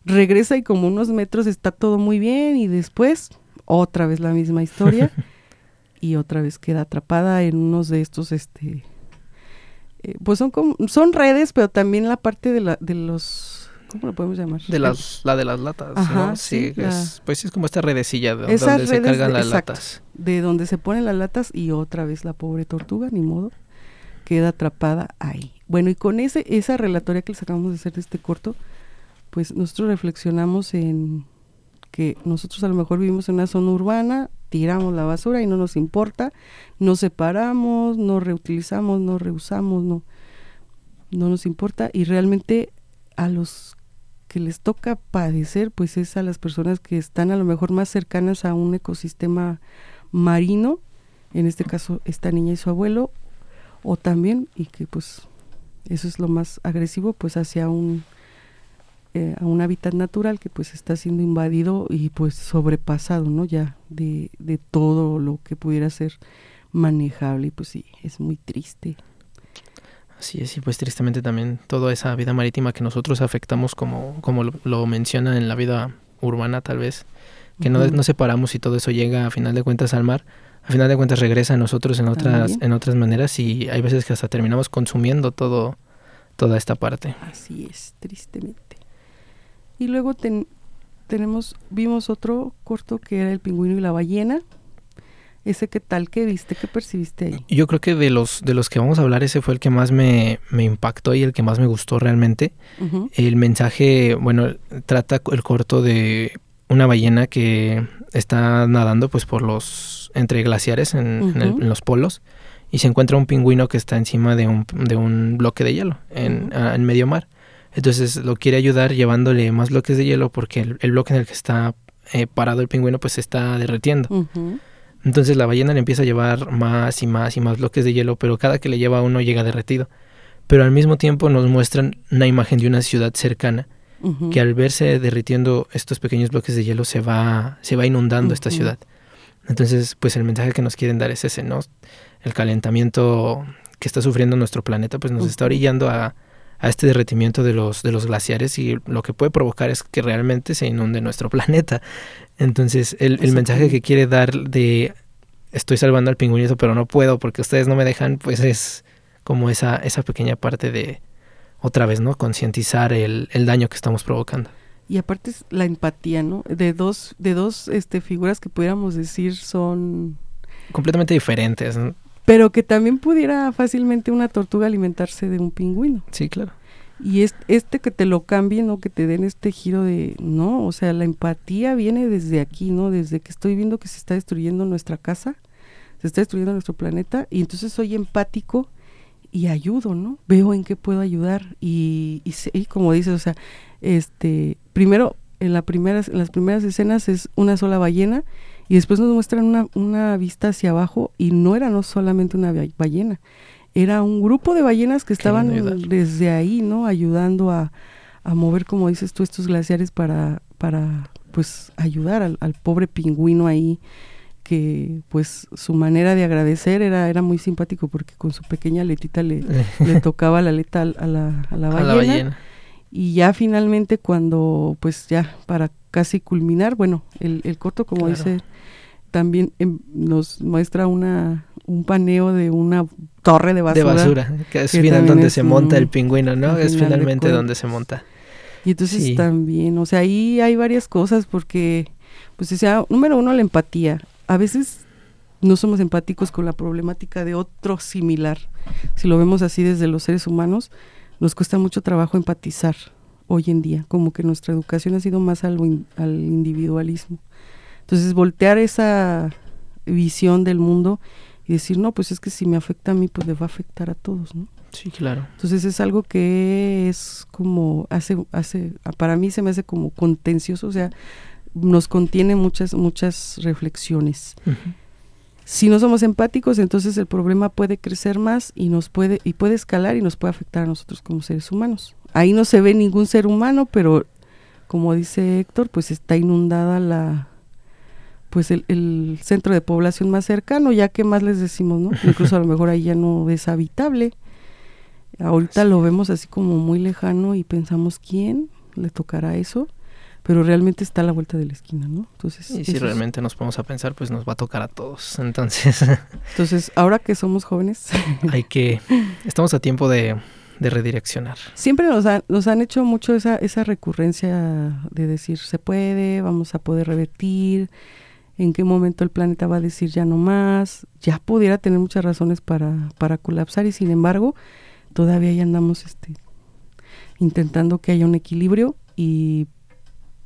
regresa y como unos metros está todo muy bien y después otra vez la misma historia [laughs] y otra vez queda atrapada en unos de estos, este, eh, pues son como, son redes, pero también la parte de, la, de los ¿Cómo lo podemos llamar? De las, la de las latas, ¿no? Sí, pues sí, es como esta redecilla de donde se cargan las latas. De donde se ponen las latas y otra vez la pobre tortuga, ni modo, queda atrapada ahí. Bueno, y con ese esa relatoria que les acabamos de hacer de este corto, pues nosotros reflexionamos en que nosotros a lo mejor vivimos en una zona urbana, tiramos la basura y no nos importa, no separamos, no reutilizamos, no reusamos, no, no nos importa. Y realmente a los que les toca padecer, pues es a las personas que están a lo mejor más cercanas a un ecosistema marino, en este caso esta niña y su abuelo, o también, y que pues eso es lo más agresivo, pues hacia un, eh, a un hábitat natural que pues está siendo invadido y pues sobrepasado, ¿no? Ya de, de todo lo que pudiera ser manejable, y pues sí, es muy triste. Así es, y pues tristemente también toda esa vida marítima que nosotros afectamos como, como lo, menciona en la vida urbana tal vez, que no, no separamos y todo eso llega a final de cuentas al mar, a final de cuentas regresa a nosotros en otras, en otras maneras y hay veces que hasta terminamos consumiendo todo, toda esta parte. Así es, tristemente. Y luego tenemos, vimos otro corto que era El pingüino y la ballena, ese qué tal, qué viste, qué percibiste ahí. Yo creo que de los, de los que vamos a hablar, ese fue el que más me, impactó y el que más me gustó realmente. El mensaje, bueno, trata el corto de una ballena que está nadando pues por los, entre glaciares en, los polos y se encuentra un pingüino que está encima de un, de un bloque de hielo en, medio mar. Entonces lo quiere ayudar llevándole más bloques de hielo porque el, bloque en el que está eh, parado el pingüino pues se está derritiendo. Entonces la ballena le empieza a llevar más y más y más bloques de hielo, pero cada que le lleva uno llega derretido. Pero al mismo tiempo nos muestran una imagen de una ciudad cercana que al verse derritiendo estos pequeños bloques de hielo se va, se va inundando esta ciudad. Entonces, pues el mensaje que nos quieren dar es ese, ¿no? El calentamiento que está sufriendo nuestro planeta, pues nos está orillando a, a este derretimiento de los, de los glaciares y lo que puede provocar es que realmente se inunde nuestro [laughs] planeta. Entonces, el, el mensaje que quiere dar de estoy salvando al pingüinito, pero no puedo porque ustedes no me dejan, pues es como esa, esa pequeña parte de, otra vez, ¿no? Concientizar el, el daño que estamos provocando. Y aparte es la empatía, ¿no? De dos, de dos este, figuras que pudiéramos decir son... Completamente diferentes. Pero que también pudiera fácilmente una tortuga alimentarse de un pingüino. Sí, claro. Y este que te lo cambien o que te den este giro de, no, o sea, la empatía viene desde aquí, ¿no? Desde que estoy viendo que se está destruyendo nuestra casa, se está destruyendo nuestro planeta, y entonces soy empático y ayudo, ¿no? Veo en qué puedo ayudar. Y, y, como dices, o sea, este, primero, en, la primera, en las primeras escenas es una sola ballena, Y después nos muestran una, una vista hacia abajo y no era no solamente una ballena, era un grupo de ballenas que estaban desde ahí, ¿no? Ayudando a, a, mover, como dices tú, estos glaciares para, para pues ayudar al, al pobre pingüino ahí que pues su manera de agradecer era, era muy simpático porque con su pequeña letita le, le [laughs] tocaba la aleta a la, a la, ballena, Y ya finalmente cuando pues ya para casi culminar, bueno, el, el corto como dice también em, nos muestra una un paneo de una torre de basura. De basura, que es finalmente donde se monta el pingüino, ¿no? Es finalmente donde se monta. Y entonces también, o sea, ahí hay varias cosas porque, pues, o sea, número uno, la empatía a veces no somos empáticos con la problemática de otro similar. Si lo vemos así desde los seres humanos, nos cuesta mucho trabajo empatizar hoy en día, como que nuestra educación ha sido más al, al individualismo. Entonces, voltear esa visión del mundo y decir, no, pues es que si me afecta a mí, pues le va a afectar a todos, ¿no? Sí, claro. Entonces es algo que es como, hace, hace, para mí se me hace como contencioso, o sea, nos contiene muchas, muchas reflexiones. Si no somos empáticos, entonces el problema puede crecer más y nos puede, y puede escalar y nos puede afectar a nosotros como seres humanos. Ahí no se ve ningún ser humano, pero como dice Héctor, pues está inundada la pues el, centro de población más cercano, ya que más les decimos, ¿no? Incluso a lo [laughs] mejor ahí ya no es habitable. Ahorita lo vemos así como muy lejano y pensamos quién le tocará eso pero realmente está a la vuelta de la esquina, ¿no? Entonces, y si realmente nos ponemos a pensar, pues nos va a tocar a todos. [laughs] Entonces, entonces ahora que somos jóvenes, [laughs] hay que, estamos a tiempo de, redireccionar. Siempre nos, nos han hecho mucho esa, esa recurrencia de decir, se puede, vamos a poder revertir, en qué momento el planeta va a decir ya no más, ya pudiera tener muchas razones para, para colapsar y sin embargo, todavía ya andamos este, intentando que haya un equilibrio y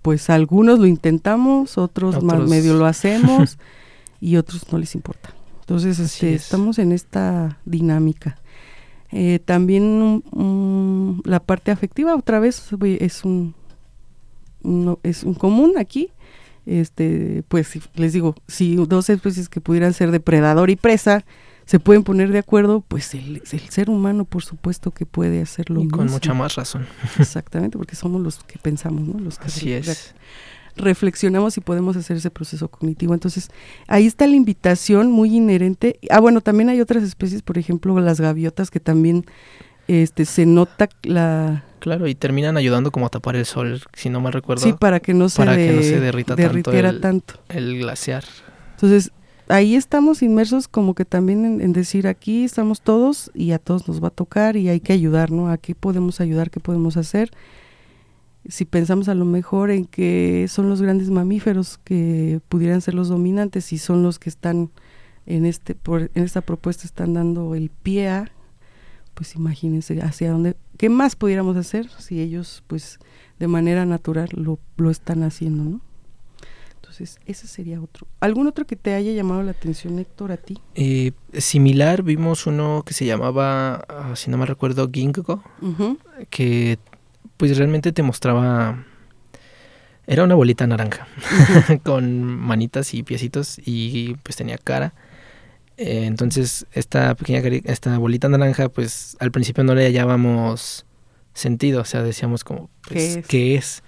pues algunos lo intentamos, otros, más medio lo hacemos [laughs] y otros no les importa. Entonces, este, estamos en esta dinámica. Eh, también la parte afectiva, otra vez, es un, es un común aquí. Este, pues les digo, si dos especies que pudieran ser depredador y presa, se pueden poner de acuerdo, pues el, ser humano por supuesto que puede hacerlo. Y con mucha más razón. Exactamente, porque somos los que pensamos, ¿no? Los que Así es. reflexionamos y podemos hacer ese proceso cognitivo. Entonces, ahí está la invitación muy inherente. Ah, bueno, también hay otras especies, por ejemplo, las gaviotas, que también este, se nota la... Claro, y terminan ayudando como a tapar el sol, si no mal recuerdo. Sí, para que no se, para que no se derrita tanto, tanto el glaciar. Entonces, ahí estamos inmersos como que también en, decir aquí estamos todos y a todos nos va a tocar y hay que ayudar, ¿no? ¿A qué podemos ayudar? ¿Qué podemos hacer? Si pensamos a lo mejor en que son los grandes mamíferos que pudieran ser los dominantes y son los que están en este por, en esta propuesta están dando el pie a pues imagínense hacia dónde qué más pudiéramos hacer si ellos pues de manera natural lo, lo están haciendo, ¿no? Entonces, ese sería otro. ¿Algún otro que te haya llamado la atención, Héctor, a ti? Eh, similar, vimos uno que se llamaba, ah, si no me recuerdo, Ginkgo, que pues realmente te mostraba... Era una bolita naranja, [laughs] con manitas y piecitos y pues tenía cara. Eh, entonces, esta pequeña esta bolita naranja, pues al principio no le hallábamos sentido, o sea, decíamos como, pues, ¿Qué es?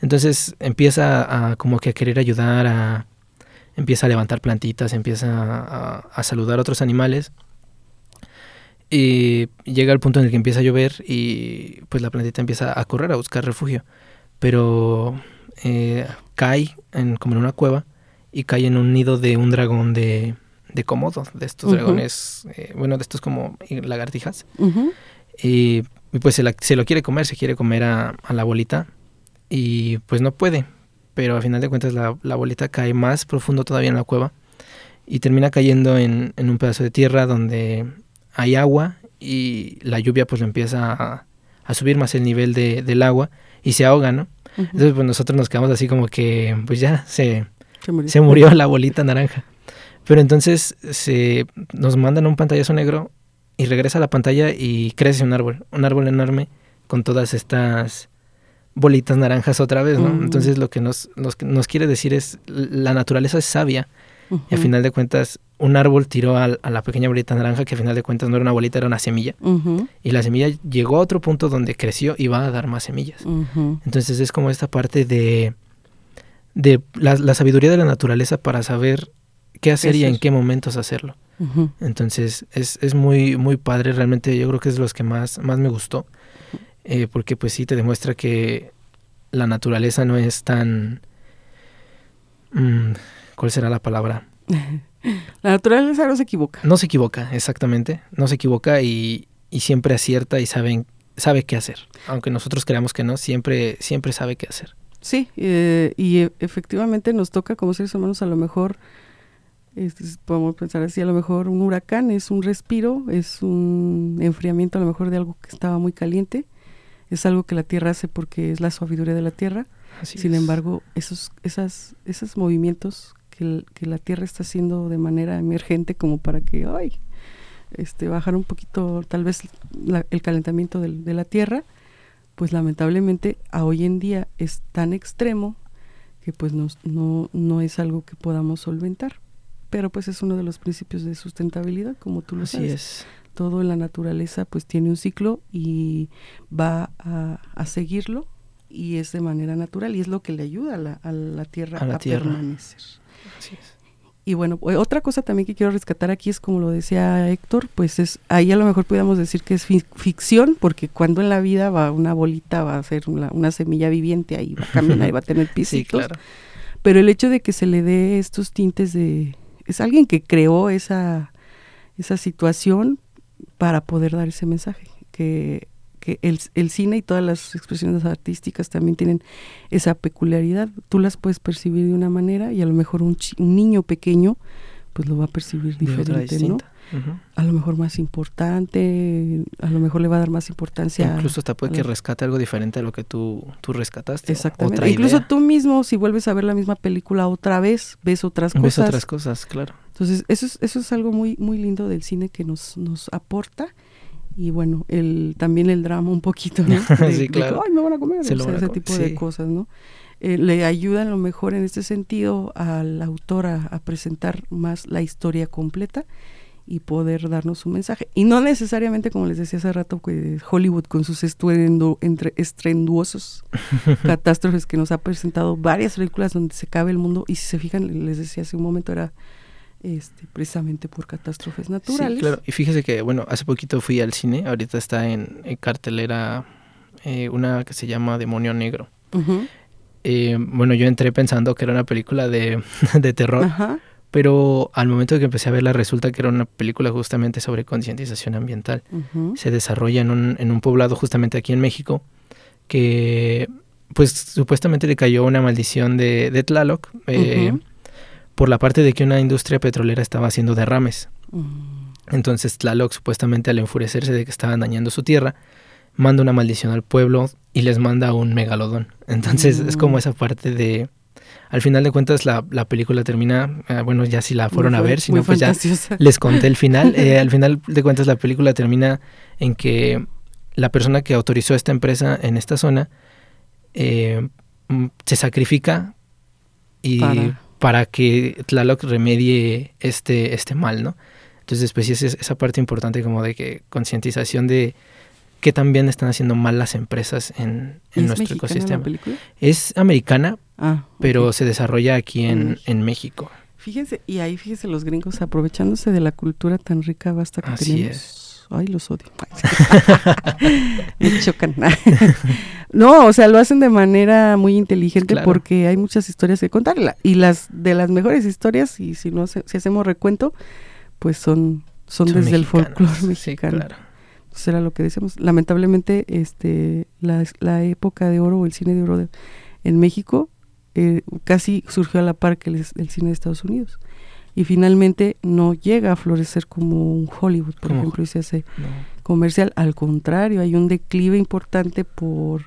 Entonces empieza a como que a querer ayudar, a, empieza a levantar plantitas, empieza a, saludar a otros animales. Y llega el punto en el que empieza a llover y pues la plantita empieza a correr a buscar refugio. Pero eh, cae en, como en una cueva y cae en un nido de un dragón de, de Komodo, de estos dragones, eh, bueno, de estos como lagartijas. y, pues se, se, lo quiere comer, se quiere comer a, a la bolita y pues no puede, pero a final de cuentas la, bolita cae más profundo todavía en la cueva y termina cayendo en, un pedazo de tierra donde hay agua y la lluvia pues le empieza a, subir más el nivel de, del agua y se ahoga, ¿no? Entonces pues nosotros nos quedamos así como que pues ya se, se, murió. la bolita naranja. Pero entonces se, nos mandan un pantallazo negro y regresa a la pantalla y crece un árbol, un árbol enorme con todas estas bolitas naranjas otra vez, ¿no? Entonces lo que nos, nos, nos quiere decir es, la naturaleza es sabia y a final de cuentas un árbol tiró al- a, la pequeña bolita naranja que a final de cuentas no era una bolita, era una semilla. Y la semilla llegó a otro punto donde creció y va a dar más semillas. Entonces es como esta parte de, de la, la sabiduría de la naturaleza para saber qué hacer y en qué momentos hacerlo. Entonces es, es muy, muy padre, realmente yo creo que es de los que más, más me gustó, eh, porque pues sí te demuestra que la naturaleza no es tan... mm, ¿Cuál será la palabra? [laughs] La naturaleza no se equivoca. No se equivoca, exactamente, no se equivoca y, y siempre acierta y saben, sabe qué hacer. Aunque nosotros creamos que no, siempre, siempre sabe qué hacer. Sí, eh, y e- efectivamente nos toca como seres humanos a lo mejor, este, podemos pensar así, a lo mejor un huracán es un respiro, es un enfriamiento a lo mejor de algo que estaba muy caliente, es algo que la Tierra hace porque es la sabiduría de la Tierra. Así Sin es. embargo, esos, esas, esos movimientos que, el- que la Tierra está haciendo de manera emergente como para que, ay, este, bajar un poquito tal vez la- el calentamiento del- de la Tierra, pues lamentablemente a hoy en día es tan extremo que pues nos- no, no es algo que podamos solventar. Pero pues es uno de los principios de sustentabilidad, como tú lo Así sabes es. Todo en la naturaleza pues tiene un ciclo y va a, a seguirlo y es de manera natural y es lo que le ayuda a la, a la tierra A la tierra. permanecer. Así es. Y bueno, eh, otra cosa también que quiero rescatar aquí es como lo decía Héctor, pues es ahí a lo mejor podríamos decir que es fi- ficción, porque cuando en la vida va una bolita, va a ser una, una semilla viviente, ahí va a caminar y va a tener [laughs] Sí, pisitos. claro. Pero el hecho de que se le dé estos tintes de... Es alguien que creó esa, esa situación para poder dar ese mensaje, que, que el, el cine y todas las expresiones artísticas también tienen esa peculiaridad. Tú las puedes percibir de una manera y a lo mejor un, chi- un niño pequeño pues lo va a percibir diferente. A lo mejor más importante, a lo mejor le va a dar más importancia. Incluso hasta puede que la- rescate algo diferente a lo que tú, tú rescataste. Exactamente. Otra Incluso idea. tú mismo, si vuelves a ver la misma película otra vez, ves otras Ves cosas. otras cosas, claro. Entonces, eso es, eso es algo muy, muy lindo del cine que nos, nos aporta. Y bueno, el, también el drama un poquito, ¿no? De- [laughs] Sí, de claro. Ay, me van a comer. Se o sea, ese comer, tipo de cosas, ¿no? Eh, le ayuda a lo mejor en este sentido al autor a, a presentar más la historia completa y poder darnos un mensaje. Y no necesariamente, como les decía hace rato, que Hollywood con sus estruendo, entre, estrenduosos [laughs] catástrofes que nos ha presentado varias películas donde se cabe el mundo. Y si se fijan, les decía hace un momento, era este, precisamente por catástrofes naturales. Sí, claro. Y fíjese que, bueno, hace poquito fui al cine, ahorita está en, en cartelera eh, una que se llama Demonio Negro. Eh, bueno, yo entré pensando que era una película de, [laughs] de terror, Ajá. pero al momento de que empecé a verla resulta que era una película justamente sobre concientización ambiental. Se desarrolla en un, en un poblado justamente aquí en México que pues supuestamente le cayó una maldición de, de Tlaloc eh, Ujú. Por la parte de que una industria petrolera estaba haciendo derrames. Mm, Entonces Tlaloc supuestamente al enfurecerse de que estaban dañando su tierra, manda una maldición al pueblo y les manda un megalodón. Entonces es como Mm. esa parte de... Al final de cuentas la, la película termina, ah, bueno, ya si la fueron muy a ver, si no pues ya les conté el final. Eh, [laughs] al final de cuentas la película termina en que la persona que autorizó esta empresa en esta zona eh, mm, se sacrifica y Para- para, que Tlaloc remedie este, este mal, ¿no? Entonces, pues sí es es esa parte importante como de que concientización de que también están haciendo mal las empresas en, ¿Y en es nuestro mexicana la ecosistema. película? Es americana, Ah, pero se desarrolla aquí En en, México. en México. Fíjense, y ahí fíjense los gringos aprovechándose de la cultura tan rica, basta que Así tenemos. es. Ay, los odio. [laughs] Me chocan. [laughs] no, o sea, lo hacen de manera muy inteligente Claro. porque hay muchas historias que contar. Y las de las mejores historias, y si no si hacemos recuento, pues son, son, Son desde el folclore sí, mexicano. claro. Entonces era lo que decíamos. Lamentablemente, este, la, la época de oro o el cine de oro de- en México eh, casi surgió a la par que el, el cine de Estados Unidos. Y finalmente no llega a florecer como un Hollywood, por ejemplo, y se hace No. comercial. Al contrario, hay un declive importante por,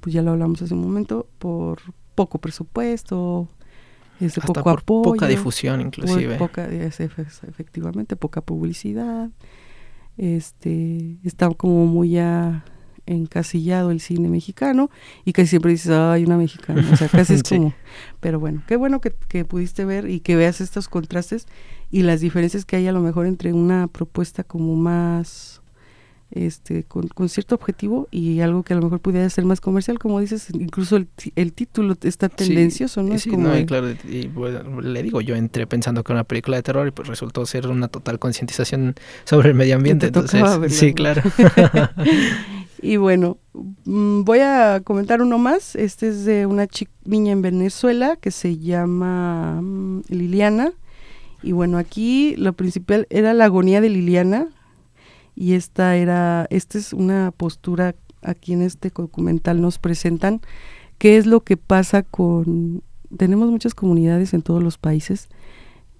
pues ya lo hablamos hace un momento, por poco presupuesto, este, Hasta poco por apoyo. poca difusión Por inclusive. poca, es- efectivamente, poca publicidad. Este, está como muy ya encasillado el cine mexicano y casi siempre dices, ay, una mexicana, o sea, casi es [laughs] como, pero bueno, qué bueno que, que, pudiste ver y que veas estos contrastes y las diferencias que hay a lo mejor entre una propuesta como más este, con, cierto objetivo y algo que a lo mejor pudiera ser más comercial, como dices, incluso el, el título está tendencioso, ¿no? es como y claro, y, le digo, yo entré pensando que era una película de terror y pues resultó ser una total concientización sobre el medio ambiente, entonces, sí, claro. [laughs] [laughs] y bueno, mm, voy a comentar uno más, este es de una niña en Venezuela que se llama mm, Liliana, y bueno, aquí lo principal era la agonía de Liliana, y esta era, esta es una postura aquí en este documental nos presentan qué es lo que pasa con, tenemos muchas comunidades en todos los países,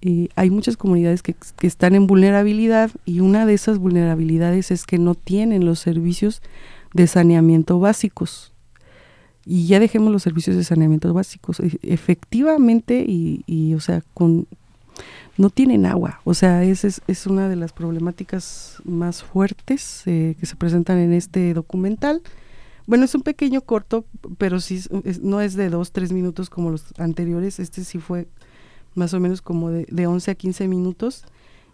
y hay muchas comunidades que, están en vulnerabilidad y una de esas vulnerabilidades es que no tienen los servicios de saneamiento básicos. Y ya dejemos los servicios de saneamiento básicos. E, efectivamente, y, y o sea, con no tienen agua. O sea, esa es, es, una de las problemáticas más fuertes eh, que se presentan en este documental. Bueno, es un pequeño corto, pero sí no es de dos, tres minutos como los anteriores. Este sí fue más o menos como de, de 11 a 15 minutos.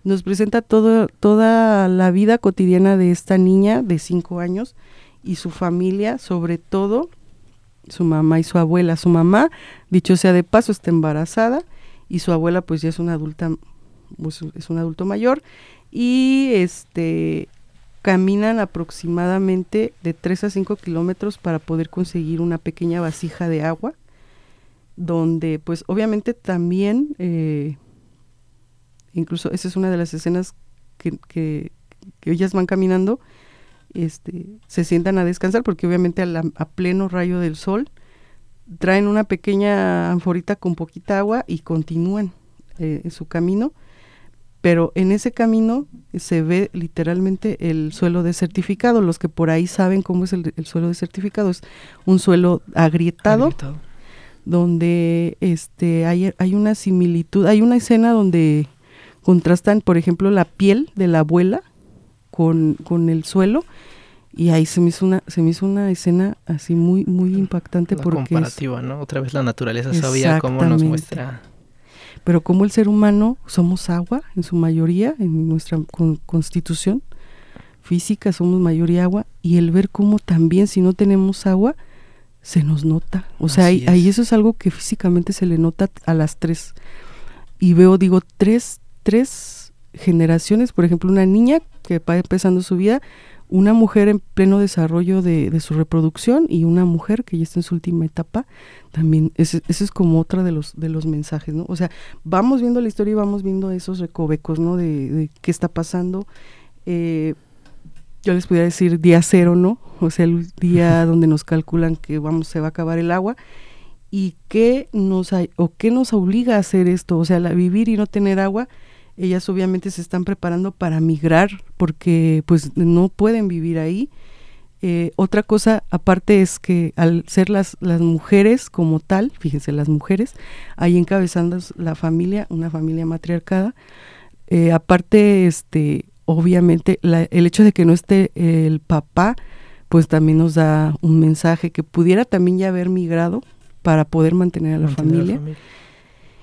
Nos presenta todo, toda la vida cotidiana de esta niña de cinco años y su familia, sobre todo su mamá y su abuela. Su mamá, dicho sea de paso, está embarazada y su abuela pues ya es una adulta, pues, es un adulto mayor y este caminan aproximadamente de 3 a 5 kilómetros para poder conseguir una pequeña vasija de agua donde pues obviamente también eh, incluso esa es una de las escenas que, que, ellas van caminando este, se sientan a descansar porque obviamente a pleno rayo del sol traen una pequeña anforita con poquita agua y continúan eh, su camino, pero en ese camino se ve literalmente el suelo desertificado. Los que por ahí saben cómo es el, suelo desertificado, es un suelo agrietado, donde este hay, hay una similitud, hay una escena donde contrastan, por ejemplo, la piel de la abuela con, con el suelo y ahí se me hizo una se me hizo una escena así muy muy impactante la porque comparativa no otra vez la naturaleza sabía cómo nos muestra. Pero como el ser humano somos agua en su mayoría en nuestra constitución física somos mayoría agua y el ver cómo también si no tenemos agua se nos nota o sea ahí, ahí, eso es algo que físicamente se le nota a las tres y veo digo tres tres generaciones por ejemplo una niña que va empezando su vida una mujer en pleno desarrollo de, su reproducción y una mujer que ya está en su última etapa, también, ese, es como otra de los, de los mensajes, ¿no? O sea, vamos viendo la historia y vamos viendo esos recovecos, ¿no? De, qué está pasando. Eh, yo les podría decir día cero, ¿no? O sea, el día donde nos calculan que vamos, se va a acabar el agua. ¿Y qué nos, hay, o qué nos obliga a hacer esto? O sea, la, vivir y no tener agua ellas obviamente se están preparando para migrar porque pues no pueden vivir ahí. Eh, otra cosa aparte es que al ser las, las mujeres como tal, fíjense, las mujeres, ahí encabezando la familia, una familia matriarcada, eh, aparte, este, obviamente, el hecho de que no esté el papá, pues también nos da un mensaje que pudiera también ya haber migrado para poder mantener a la, familia.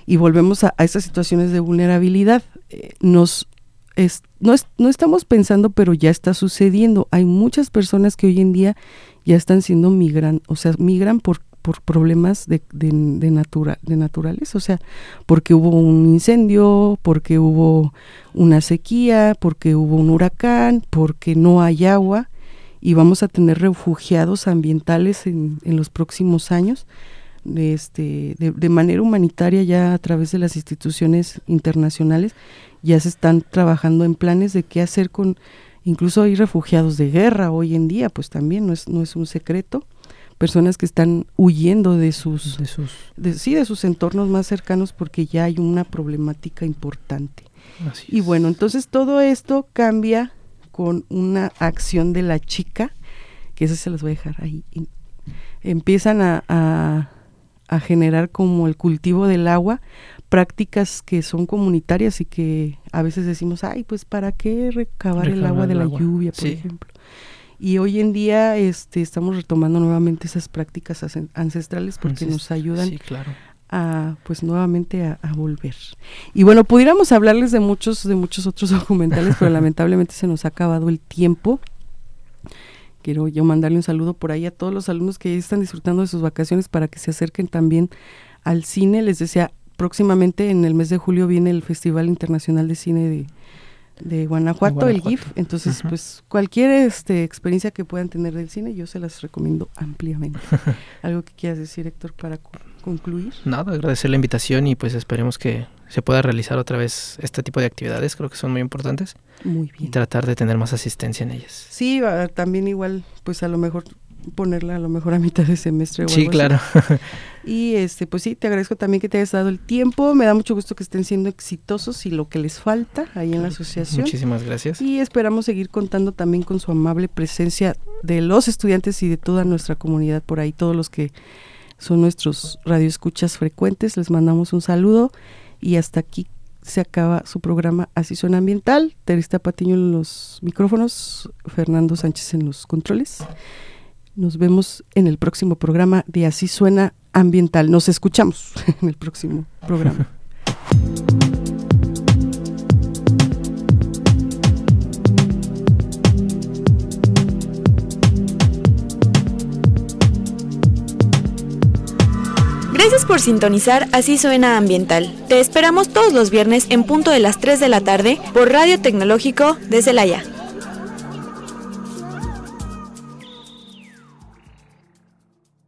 Y volvemos a, a estas situaciones de vulnerabilidad nos no, no estamos pensando, pero ya está sucediendo. Hay muchas personas que hoy en día ya están siendo migran, o sea, migran por, por problemas de, de, de, de naturales, o sea, porque hubo un incendio, porque hubo una sequía, porque hubo un huracán, porque no hay agua y vamos a tener refugiados ambientales en, en los próximos años. Este, de, de manera humanitaria ya a través de las instituciones internacionales ya se están trabajando en planes de qué hacer con, incluso hay refugiados de guerra hoy en día, pues también no es, no es un secreto, personas que están huyendo de sus, de sus sí, de sus entornos más cercanos porque ya hay una problemática importante. y bueno, entonces todo esto cambia con una acción de la chica, que eso se las voy a dejar ahí. empiezan a, a, a generar como el cultivo del agua prácticas que son comunitarias y que a veces decimos, ay, pues ¿para qué recabar el agua de la lluvia, por ejemplo? Y hoy en día este, estamos retomando nuevamente esas prácticas ancestrales porque nos ayudan a pues nuevamente a, volver. Y bueno, pudiéramos hablarles de muchos, de muchos otros [laughs] documentales, pero [laughs] lamentablemente se nos ha acabado el tiempo. Quiero yo mandarle un saludo por ahí a todos los alumnos que están disfrutando de sus vacaciones para que se acerquen también al cine. Les decía, próximamente en el mes de julio viene el Festival Internacional de Cine de, de Guanajuato, el GIF. Entonces, pues cualquier este, experiencia que puedan tener del cine, yo se las recomiendo ampliamente. [laughs] ¿Algo que quieras decir, Héctor, para concluir? Nada, agradecer la invitación y pues esperemos que se pueda realizar otra vez este tipo de actividades, creo que son muy importantes. Muy bien. Y tratar de tener más asistencia en ellas. Sí, también igual, pues a lo mejor ponerla a lo mejor a mitad de semestre o Sí, claro. [laughs] Y este, pues sí, te agradezco también que te hayas dado el tiempo. Me da mucho gusto que estén siendo exitosos y lo que les falta ahí en la asociación. Muchísimas gracias. Y esperamos seguir contando también con su amable presencia de los estudiantes y de toda nuestra comunidad por ahí, todos los que son nuestros radioescuchas frecuentes. Les mandamos un saludo y hasta aquí se acaba su programa Así Suena Ambiental. Teresa Patiño en los micrófonos, Fernando Sánchez en los controles. Nos vemos en el próximo programa de Así Suena Ambiental. Nos escuchamos [laughs] en el próximo programa. [laughs] Gracias por sintonizar Así Suena Ambiental. Te esperamos todos los viernes en punto de las 3 de la tarde por Radio Tecnológico de Celaya.